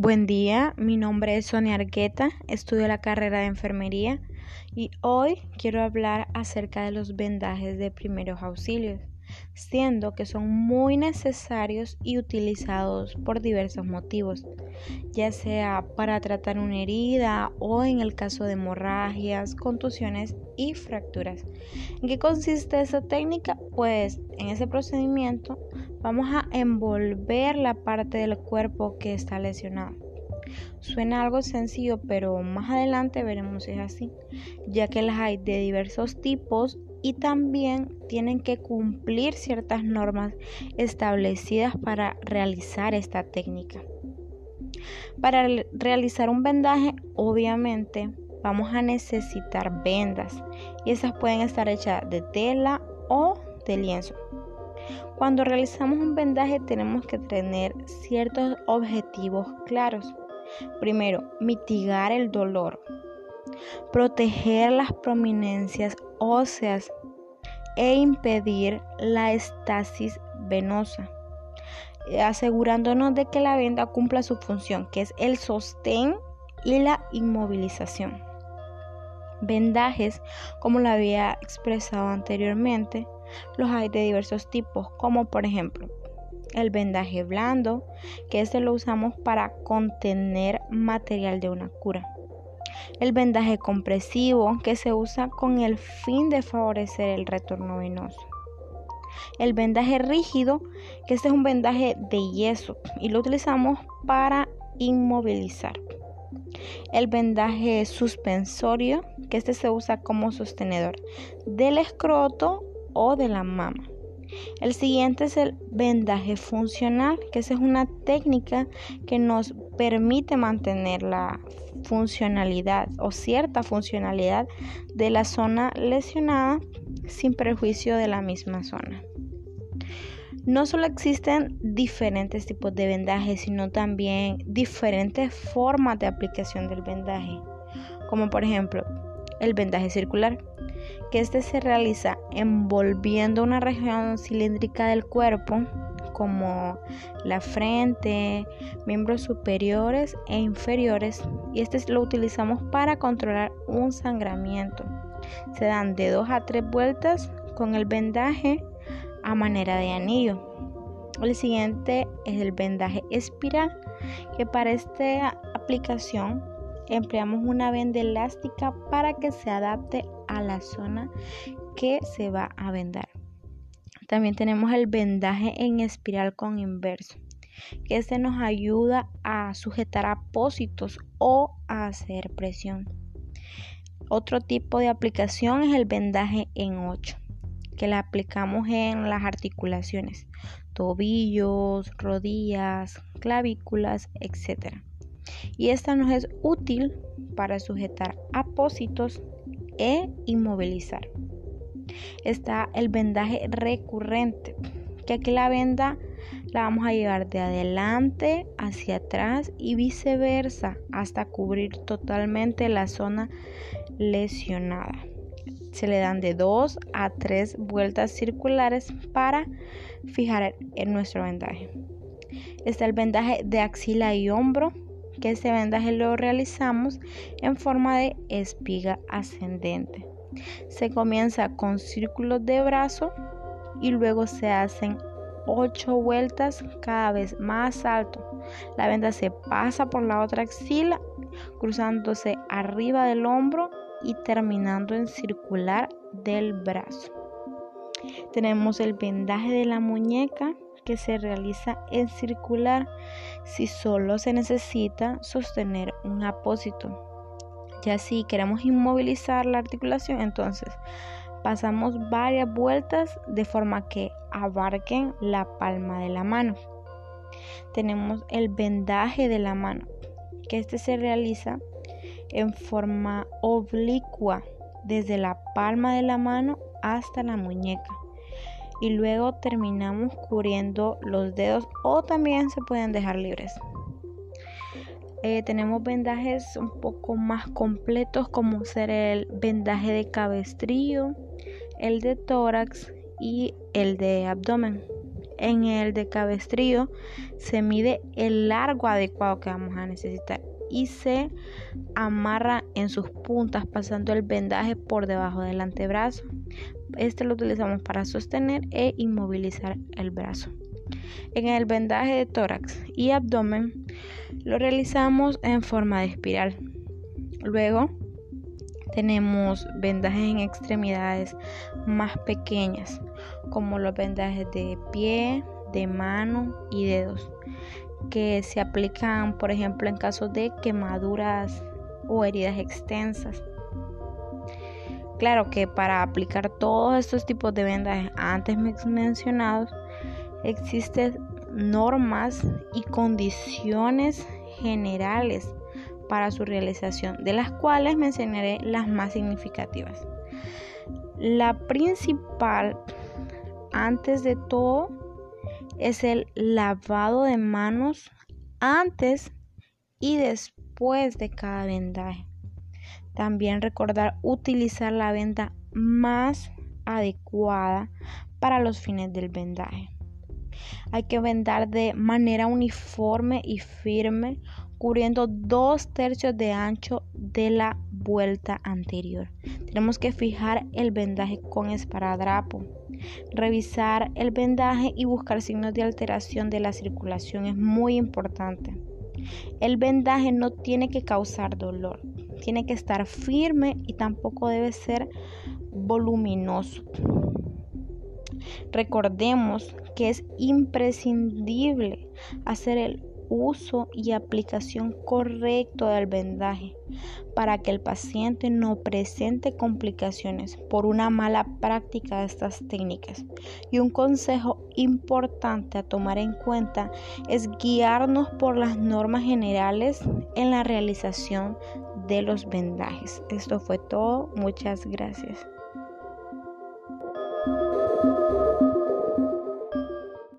Buen día, mi nombre es Sonia Arqueta, estudio la carrera de enfermería y hoy quiero hablar acerca de los vendajes de primeros auxilios, siendo que son muy necesarios y utilizados por diversos motivos, ya sea para tratar una herida o en el caso de hemorragias, contusiones y fracturas. ¿En qué consiste esa técnica? Pues en ese procedimiento Vamos a envolver la parte del cuerpo que está lesionado. Suena algo sencillo, pero más adelante veremos si es así, ya que las hay de diversos tipos y también tienen que cumplir ciertas normas establecidas para realizar esta técnica. Para realizar un vendaje, obviamente, vamos a necesitar vendas y esas pueden estar hechas de tela o de lienzo. Cuando realizamos un vendaje tenemos que tener ciertos objetivos claros. Primero, mitigar el dolor, proteger las prominencias óseas e impedir la estasis venosa, asegurándonos de que la venda cumpla su función, que es el sostén y la inmovilización. Vendajes, como lo había expresado anteriormente, los hay de diversos tipos, como por ejemplo el vendaje blando, que este lo usamos para contener material de una cura. El vendaje compresivo, que se usa con el fin de favorecer el retorno venoso. El vendaje rígido, que este es un vendaje de yeso y lo utilizamos para inmovilizar. El vendaje suspensorio, que este se usa como sostenedor del escroto o de la mama. El siguiente es el vendaje funcional, que es una técnica que nos permite mantener la funcionalidad o cierta funcionalidad de la zona lesionada sin perjuicio de la misma zona. No solo existen diferentes tipos de vendaje, sino también diferentes formas de aplicación del vendaje, como por ejemplo el vendaje circular, que este se realiza envolviendo una región cilíndrica del cuerpo como la frente, miembros superiores e inferiores y este lo utilizamos para controlar un sangramiento. Se dan de dos a tres vueltas con el vendaje a manera de anillo. El siguiente es el vendaje espiral, que para esta aplicación empleamos una venda elástica para que se adapte a la zona que se va a vendar. También tenemos el vendaje en espiral con inverso, que este nos ayuda a sujetar apósitos o a hacer presión. Otro tipo de aplicación es el vendaje en 8, que la aplicamos en las articulaciones, tobillos, rodillas, clavículas, etc. Y esta nos es útil para sujetar apósitos e inmovilizar. Está el vendaje recurrente, que aquí la venda la vamos a llevar de adelante hacia atrás y viceversa hasta cubrir totalmente la zona lesionada. Se le dan de dos a tres vueltas circulares para fijar en nuestro vendaje. Está el vendaje de axila y hombro, que este vendaje lo realizamos en forma de espiga ascendente. Se comienza con círculos de brazo y luego se hacen ocho vueltas cada vez más alto. La venda se pasa por la otra axila, cruzándose arriba del hombro y terminando en circular del brazo. Tenemos el vendaje de la muñeca que se realiza en circular si solo se necesita sostener un apósito. Ya si queremos inmovilizar la articulación, entonces pasamos varias vueltas de forma que abarquen la palma de la mano. Tenemos el vendaje de la mano, que este se realiza en forma oblicua desde la palma de la mano hasta la muñeca y luego terminamos cubriendo los dedos o también se pueden dejar libres. Eh, tenemos vendajes un poco más completos como ser el vendaje de cabestrillo, el de tórax y el de abdomen. En el de cabestrillo se mide el largo adecuado que vamos a necesitar y se amarra en sus puntas pasando el vendaje por debajo del antebrazo. Este lo utilizamos para sostener e inmovilizar el brazo. En el vendaje de tórax y abdomen lo realizamos en forma de espiral. Luego tenemos vendajes en extremidades más pequeñas, como los vendajes de pie, de mano y dedos, que se aplican, por ejemplo, en casos de quemaduras o heridas extensas. Claro que para aplicar todos estos tipos de vendajes antes mencionados, existen normas y condiciones generales para su realización, de las cuales mencionaré las más significativas. La principal, antes de todo, es el lavado de manos antes y después de cada vendaje. También recordar utilizar la venda más adecuada para los fines del vendaje. Hay que vendar de manera uniforme y firme cubriendo dos tercios de ancho de la vuelta anterior. Tenemos que fijar el vendaje con esparadrapo, revisar el vendaje y buscar signos de alteración de la circulación es muy importante. El vendaje no tiene que causar dolor, tiene que estar firme y tampoco debe ser voluminoso. Recordemos que es imprescindible hacer el uso y aplicación correcto del vendaje para que el paciente no presente complicaciones por una mala práctica de estas técnicas. Y un consejo importante a tomar en cuenta es guiarnos por las normas generales en la realización de los vendajes. Esto fue todo. Muchas gracias.